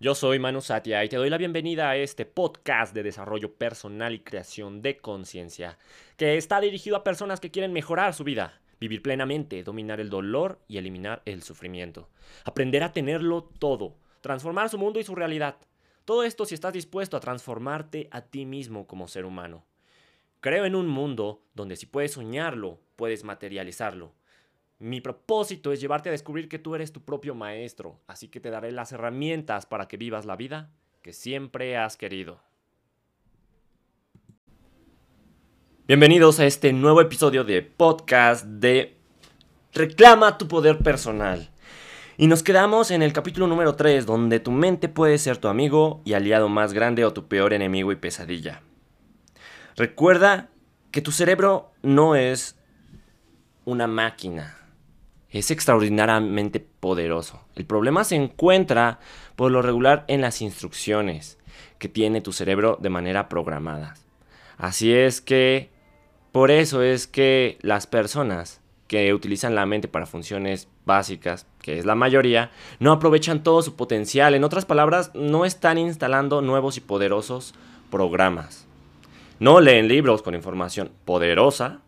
Yo soy Manu Satia y te doy la bienvenida a este podcast de desarrollo personal y creación de conciencia, que está dirigido a personas que quieren mejorar su vida, vivir plenamente, dominar el dolor y eliminar el sufrimiento, aprender a tenerlo todo, transformar su mundo y su realidad. Todo esto si estás dispuesto a transformarte a ti mismo como ser humano. Creo en un mundo donde si puedes soñarlo, puedes materializarlo. Mi propósito es llevarte a descubrir que tú eres tu propio maestro, así que te daré las herramientas para que vivas la vida que siempre has querido. Bienvenidos a este nuevo episodio de podcast de Reclama tu poder personal. Y nos quedamos en el capítulo número 3, donde tu mente puede ser tu amigo y aliado más grande o tu peor enemigo y pesadilla. Recuerda que tu cerebro no es una máquina, es extraordinariamente poderoso. El problema se encuentra por lo regular en las instrucciones que tiene tu cerebro de manera programada. Así es que, por eso es que las personas que utilizan la mente para funciones básicas, que es la mayoría, no aprovechan todo su potencial. En otras palabras, no están instalando nuevos y poderosos programas. No leen libros con información poderosa,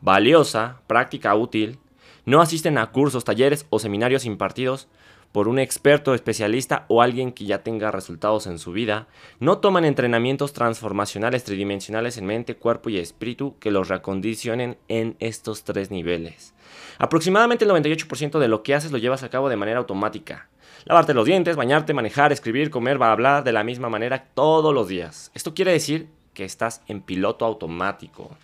valiosa, práctica, útil, no asisten a cursos, talleres o seminarios impartidos por un experto especialista o alguien que ya tenga resultados en su vida, no toman entrenamientos transformacionales tridimensionales en mente, cuerpo y espíritu que los reacondicionen en estos tres niveles. Aproximadamente el 98% de lo que haces lo llevas a cabo de manera automática. Lavarte los dientes, bañarte, manejar, escribir, comer, hablar de la misma manera todos los días. Esto quiere decir que estás en piloto automático.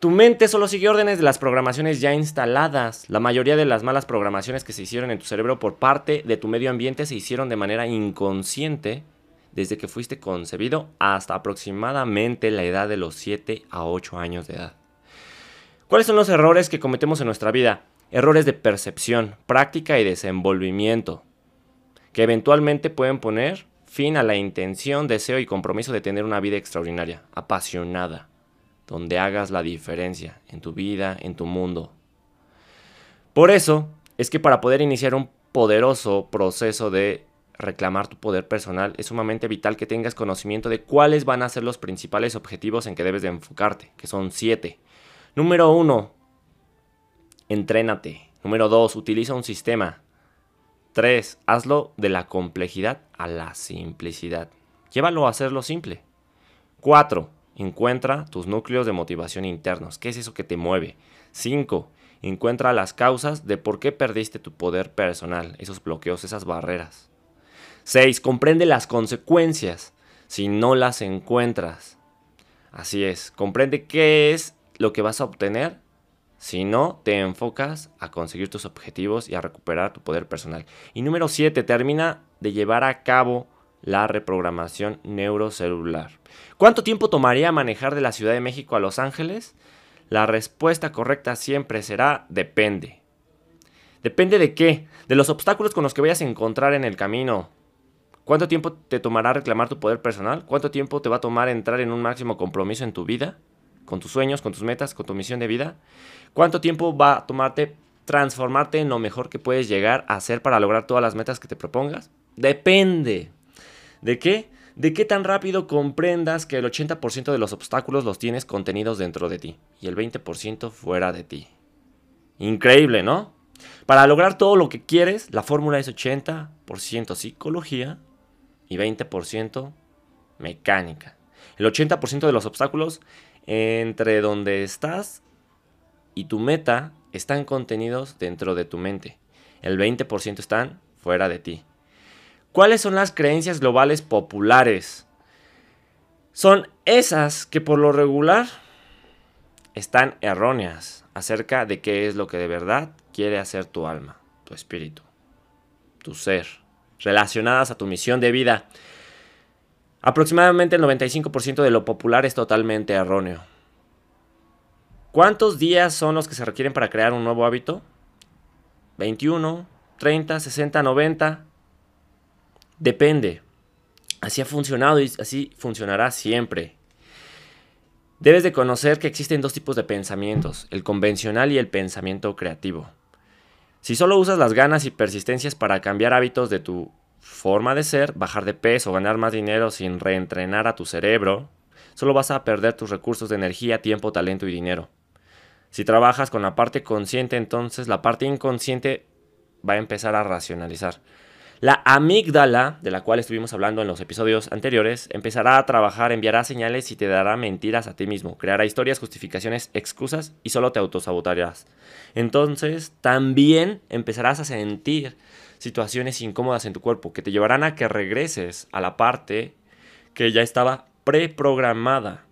Tu mente solo sigue órdenes de las programaciones ya instaladas. La mayoría de las malas programaciones que se hicieron en tu cerebro por parte de tu medio ambiente se hicieron de manera inconsciente desde que fuiste concebido hasta aproximadamente la edad de los 7 a 8 años de edad. ¿Cuáles son los errores que cometemos en nuestra vida? Errores de percepción, práctica y desenvolvimiento, que eventualmente pueden poner fin a la intención, deseo y compromiso de tener una vida extraordinaria, apasionada donde hagas la diferencia en tu vida, en tu mundo. Por eso es que para poder iniciar un poderoso proceso de reclamar tu poder personal, es sumamente vital que tengas conocimiento de cuáles van a ser los principales objetivos en que debes de enfocarte, que son siete. Número uno, entrénate. Número dos, utiliza un sistema. Tres, hazlo de la complejidad a la simplicidad. Llévalo a hacerlo simple. Cuatro, Encuentra tus núcleos de motivación internos. ¿Qué es eso que te mueve? 5. Encuentra las causas de por qué perdiste tu poder personal, esos bloqueos, esas barreras. 6. Comprende las consecuencias si no las encuentras. Así es, comprende qué es lo que vas a obtener si no te enfocas a conseguir tus objetivos y a recuperar tu poder personal. Y número 7, termina de llevar a cabo la reprogramación neurocelular. ¿Cuánto tiempo tomaría manejar de la Ciudad de México a Los Ángeles? La respuesta correcta siempre será depende. ¿Depende de qué? De los obstáculos con los que vayas a encontrar en el camino. ¿Cuánto tiempo te tomará reclamar tu poder personal? ¿Cuánto tiempo te va a tomar entrar en un máximo compromiso en tu vida? ¿Con tus sueños, con tus metas, con tu misión de vida? ¿Cuánto tiempo va a tomarte transformarte en lo mejor que puedes llegar a hacer para lograr todas las metas que te propongas? Depende. ¿De qué? De qué tan rápido comprendas que el 80% de los obstáculos los tienes contenidos dentro de ti y el 20% fuera de ti. Increíble, ¿no? Para lograr todo lo que quieres, la fórmula es 80% psicología y 20% mecánica. El 80% de los obstáculos entre donde estás y tu meta están contenidos dentro de tu mente. El 20% están fuera de ti. ¿Cuáles son las creencias globales populares? Son esas que por lo regular están erróneas acerca de qué es lo que de verdad quiere hacer tu alma, tu espíritu, tu ser, relacionadas a tu misión de vida. Aproximadamente el 95% de lo popular es totalmente erróneo. ¿Cuántos días son los que se requieren para crear un nuevo hábito? 21, 30, 60, 90. Depende. Así ha funcionado y así funcionará siempre. Debes de conocer que existen dos tipos de pensamientos, el convencional y el pensamiento creativo. Si solo usas las ganas y persistencias para cambiar hábitos de tu forma de ser, bajar de peso, ganar más dinero sin reentrenar a tu cerebro, solo vas a perder tus recursos de energía, tiempo, talento y dinero. Si trabajas con la parte consciente, entonces la parte inconsciente va a empezar a racionalizar. La amígdala, de la cual estuvimos hablando en los episodios anteriores, empezará a trabajar, enviará señales y te dará mentiras a ti mismo, creará historias, justificaciones, excusas y solo te autosabotarás. Entonces, también empezarás a sentir situaciones incómodas en tu cuerpo que te llevarán a que regreses a la parte que ya estaba preprogramada.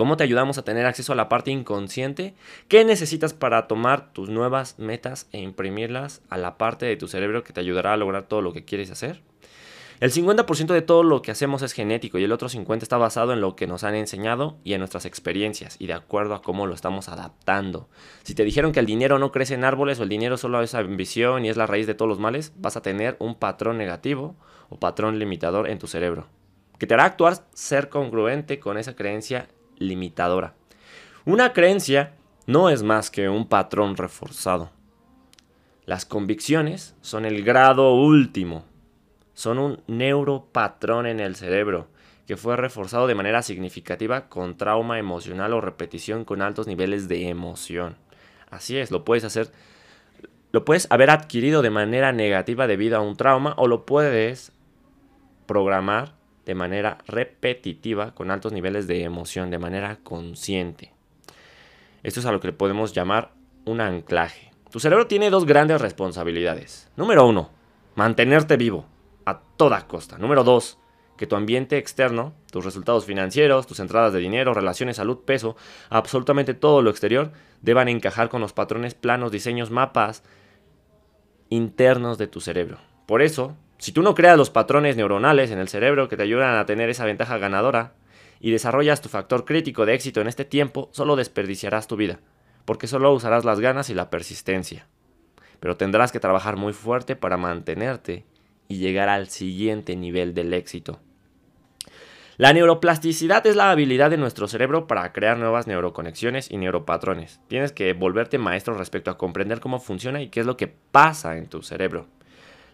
¿Cómo te ayudamos a tener acceso a la parte inconsciente? ¿Qué necesitas para tomar tus nuevas metas e imprimirlas a la parte de tu cerebro que te ayudará a lograr todo lo que quieres hacer? El 50% de todo lo que hacemos es genético y el otro 50% está basado en lo que nos han enseñado y en nuestras experiencias y de acuerdo a cómo lo estamos adaptando. Si te dijeron que el dinero no crece en árboles o el dinero solo es ambición y es la raíz de todos los males, vas a tener un patrón negativo o patrón limitador en tu cerebro, que te hará actuar ser congruente con esa creencia limitadora. Una creencia no es más que un patrón reforzado. Las convicciones son el grado último son un neuropatrón en el cerebro que fue reforzado de manera significativa con trauma emocional o repetición con altos niveles de emoción. Así es, lo puedes hacer, lo puedes haber adquirido de manera negativa debido a un trauma o lo puedes programar de manera repetitiva con altos niveles de emoción, de manera consciente. Esto es a lo que podemos llamar un anclaje. Tu cerebro tiene dos grandes responsabilidades. Número uno, mantenerte vivo a toda costa. Número 2. Que tu ambiente externo, tus resultados financieros, tus entradas de dinero, relaciones, salud, peso, absolutamente todo lo exterior, deban encajar con los patrones, planos, diseños, mapas internos de tu cerebro. Por eso, si tú no creas los patrones neuronales en el cerebro que te ayudan a tener esa ventaja ganadora y desarrollas tu factor crítico de éxito en este tiempo, solo desperdiciarás tu vida, porque solo usarás las ganas y la persistencia. Pero tendrás que trabajar muy fuerte para mantenerte y llegar al siguiente nivel del éxito. La neuroplasticidad es la habilidad de nuestro cerebro para crear nuevas neuroconexiones y neuropatrones. Tienes que volverte maestro respecto a comprender cómo funciona y qué es lo que pasa en tu cerebro.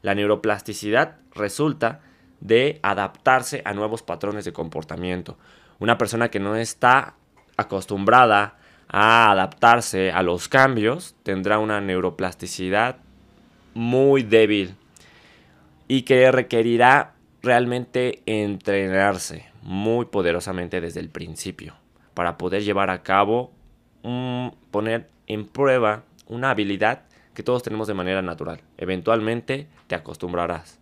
La neuroplasticidad resulta de adaptarse a nuevos patrones de comportamiento. Una persona que no está acostumbrada a adaptarse a los cambios tendrá una neuroplasticidad muy débil y que requerirá realmente entrenarse muy poderosamente desde el principio para poder llevar a cabo, poner en prueba una habilidad que todos tenemos de manera natural. Eventualmente te acostumbrarás.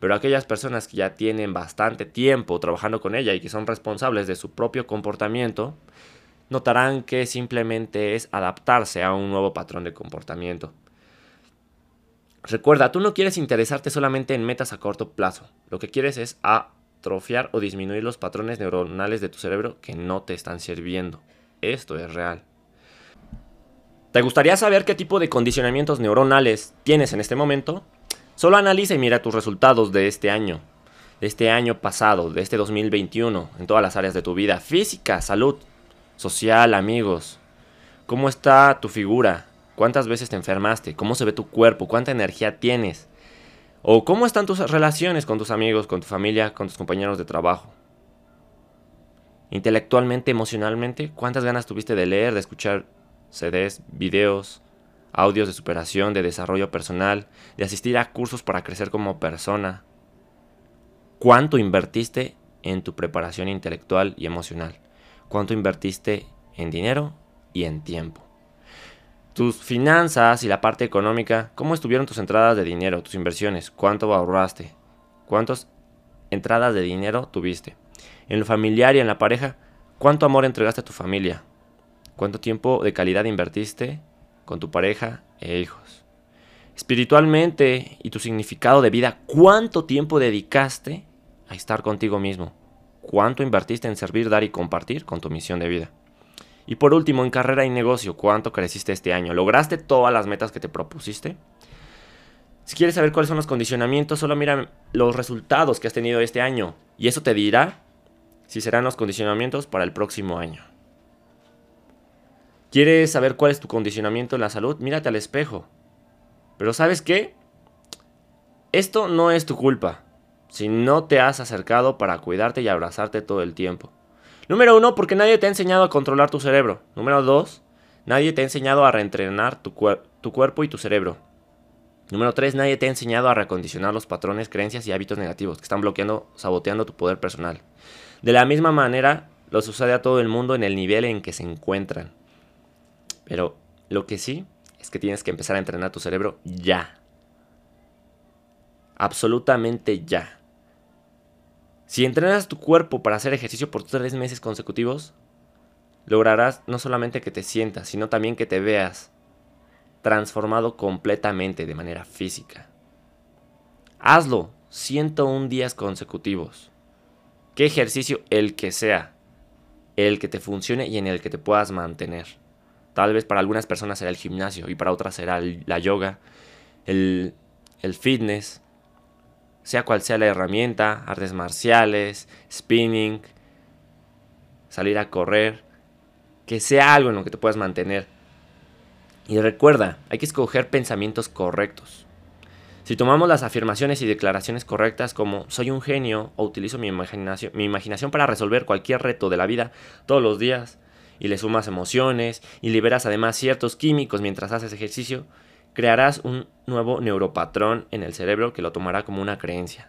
Pero aquellas personas que ya tienen bastante tiempo trabajando con ella y que son responsables de su propio comportamiento, notarán que simplemente es adaptarse a un nuevo patrón de comportamiento. Recuerda, tú no quieres interesarte solamente en metas a corto plazo. Lo que quieres es atrofiar o disminuir los patrones neuronales de tu cerebro que no te están sirviendo. Esto es real. ¿Te gustaría saber qué tipo de condicionamientos neuronales tienes en este momento? Solo analiza y mira tus resultados de este año, de este año pasado, de este 2021, en todas las áreas de tu vida, física, salud, social, amigos. ¿Cómo está tu figura? ¿Cuántas veces te enfermaste? ¿Cómo se ve tu cuerpo? ¿Cuánta energía tienes? ¿O cómo están tus relaciones con tus amigos, con tu familia, con tus compañeros de trabajo? Intelectualmente, emocionalmente, ¿cuántas ganas tuviste de leer, de escuchar CDs, videos, audios de superación, de desarrollo personal, de asistir a cursos para crecer como persona? ¿Cuánto invertiste en tu preparación intelectual y emocional? ¿Cuánto invertiste en dinero y en tiempo? tus finanzas y la parte económica, ¿cómo estuvieron tus entradas de dinero, tus inversiones? ¿Cuánto ahorraste? ¿Cuántas entradas de dinero tuviste? En lo familiar y en la pareja, ¿cuánto amor entregaste a tu familia? ¿Cuánto tiempo de calidad invertiste con tu pareja e hijos? Espiritualmente y tu significado de vida, ¿cuánto tiempo dedicaste a estar contigo mismo? ¿Cuánto invertiste en servir, dar y compartir con tu misión de vida? Y por último, en carrera y negocio, ¿cuánto creciste este año? ¿Lograste todas las metas que te propusiste? Si quieres saber cuáles son los condicionamientos, solo mira los resultados que has tenido este año y eso te dirá si serán los condicionamientos para el próximo año. ¿Quieres saber cuál es tu condicionamiento en la salud? Mírate al espejo. Pero ¿sabes qué? Esto no es tu culpa si no te has acercado para cuidarte y abrazarte todo el tiempo. Número uno, porque nadie te ha enseñado a controlar tu cerebro. Número dos, nadie te ha enseñado a reentrenar tu, cuerpo y tu cerebro. Número tres, nadie te ha enseñado a recondicionar los patrones, creencias y hábitos negativos que están bloqueando, saboteando tu poder personal. De la misma manera, lo sucede a todo el mundo en el nivel en que se encuentran. Pero lo que sí es que tienes que empezar a entrenar tu cerebro ya. Absolutamente ya. Si entrenas tu cuerpo para hacer ejercicio por tres meses consecutivos, lograrás no solamente que te sientas, sino también que te veas transformado completamente de manera física. Hazlo 101 días consecutivos. ¿Qué ejercicio el que sea? El que te funcione y en el que te puedas mantener. Tal vez para algunas personas será el gimnasio y para otras será la yoga, el, fitness, sea cual sea la herramienta, artes marciales, spinning, salir a correr, que sea algo en lo que te puedas mantener. Y recuerda, hay que escoger pensamientos correctos. Si tomamos las afirmaciones y declaraciones correctas como soy un genio o utilizo mi imaginación para resolver cualquier reto de la vida todos los días y le sumas emociones y liberas además ciertos químicos mientras haces ejercicio, crearás un nuevo neuropatrón en el cerebro que lo tomará como una creencia.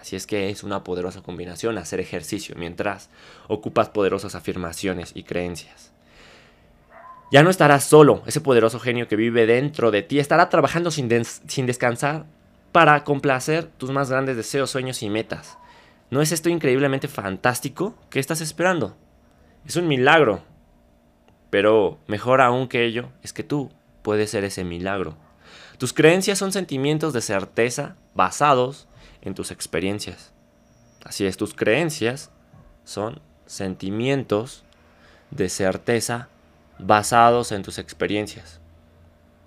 Así es que es una poderosa combinación hacer ejercicio mientras ocupas poderosas afirmaciones y creencias. Ya no estarás solo, ese poderoso genio que vive dentro de ti estará trabajando sin, sin descansar para complacer tus más grandes deseos, sueños y metas. ¿No es esto increíblemente fantástico? ¿Qué estás esperando? Es un milagro. Pero mejor aún que ello es que tú puede ser ese milagro. Tus creencias son sentimientos de certeza basados en tus experiencias. Así es, tus creencias son sentimientos de certeza basados en tus experiencias.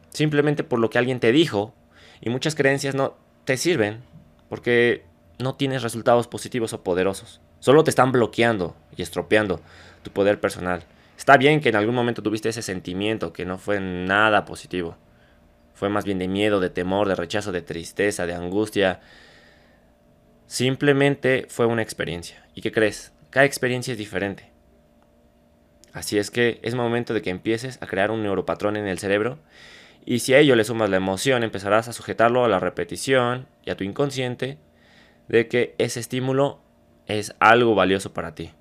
Simplemente por lo que alguien te dijo y muchas creencias no te sirven porque no tienes resultados positivos o poderosos. Solo te están bloqueando y estropeando tu poder personal. Está bien que en algún momento tuviste ese sentimiento que no fue nada positivo. Fue más bien de miedo, de temor, de rechazo, de tristeza, de angustia. Simplemente fue una experiencia. ¿Y qué crees? Cada experiencia es diferente. Así es que es momento de que empieces a crear un neuropatrón en el cerebro y si a ello le sumas la emoción empezarás a sujetarlo a la repetición y a tu inconsciente de que ese estímulo es algo valioso para ti.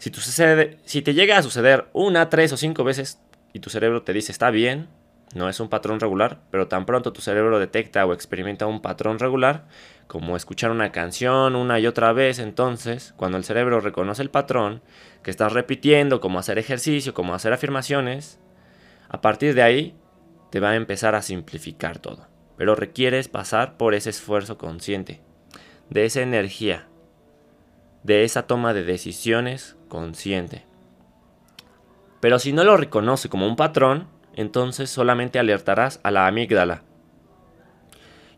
Si, te llega a suceder una, tres o cinco veces y tu cerebro te dice está bien, no es un patrón regular, pero tan pronto tu cerebro detecta o experimenta un patrón regular, como escuchar una canción una y otra vez, entonces, cuando el cerebro reconoce el patrón que estás repitiendo, como hacer ejercicio, como hacer afirmaciones, a partir de ahí te va a empezar a simplificar todo. Pero requieres pasar por ese esfuerzo consciente, de esa energía, de esa toma de decisiones consciente. Pero si no lo reconoce como un patrón, entonces solamente alertarás a la amígdala.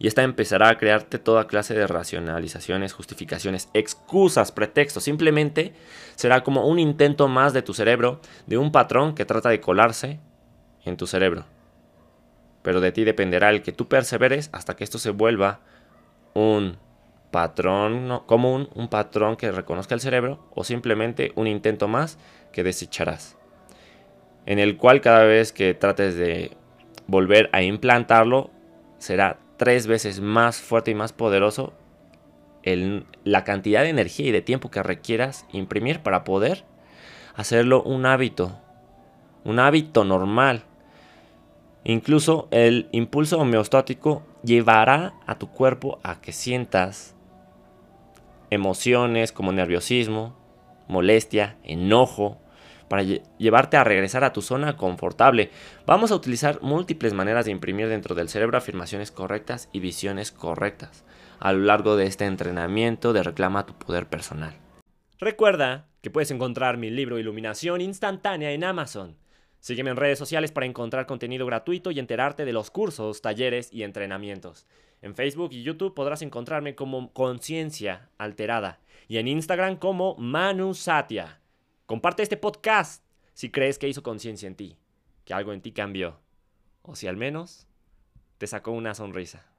Y esta empezará a crearte toda clase de racionalizaciones, justificaciones, excusas, pretextos. Simplemente será como un intento más de tu cerebro, de un patrón que trata de colarse en tu cerebro. Pero de ti dependerá el que tú perseveres hasta que esto se vuelva un patrón común, un patrón que reconozca el cerebro o simplemente un intento más que desecharás. En el cual cada vez que trates de volver a implantarlo será tres veces más fuerte y más poderoso el, la cantidad de energía y de tiempo que requieras imprimir para poder hacerlo un hábito, un hábito normal. Incluso el impulso homeostático llevará a tu cuerpo a que sientas emociones como nerviosismo, molestia, enojo, para llevarte a regresar a tu zona confortable. Vamos a utilizar múltiples maneras de imprimir dentro del cerebro afirmaciones correctas y visiones correctas a lo largo de este entrenamiento de Reclama tu Poder Personal. Recuerda que puedes encontrar mi libro Iluminación Instantánea en Amazon. Sígueme en redes sociales para encontrar contenido gratuito y enterarte de los cursos, talleres y entrenamientos. En Facebook y YouTube podrás encontrarme como Conciencia Alterada y en Instagram como Manu Satya. Comparte este podcast si crees que hizo conciencia en ti, que algo en ti cambió, o si al menos te sacó una sonrisa.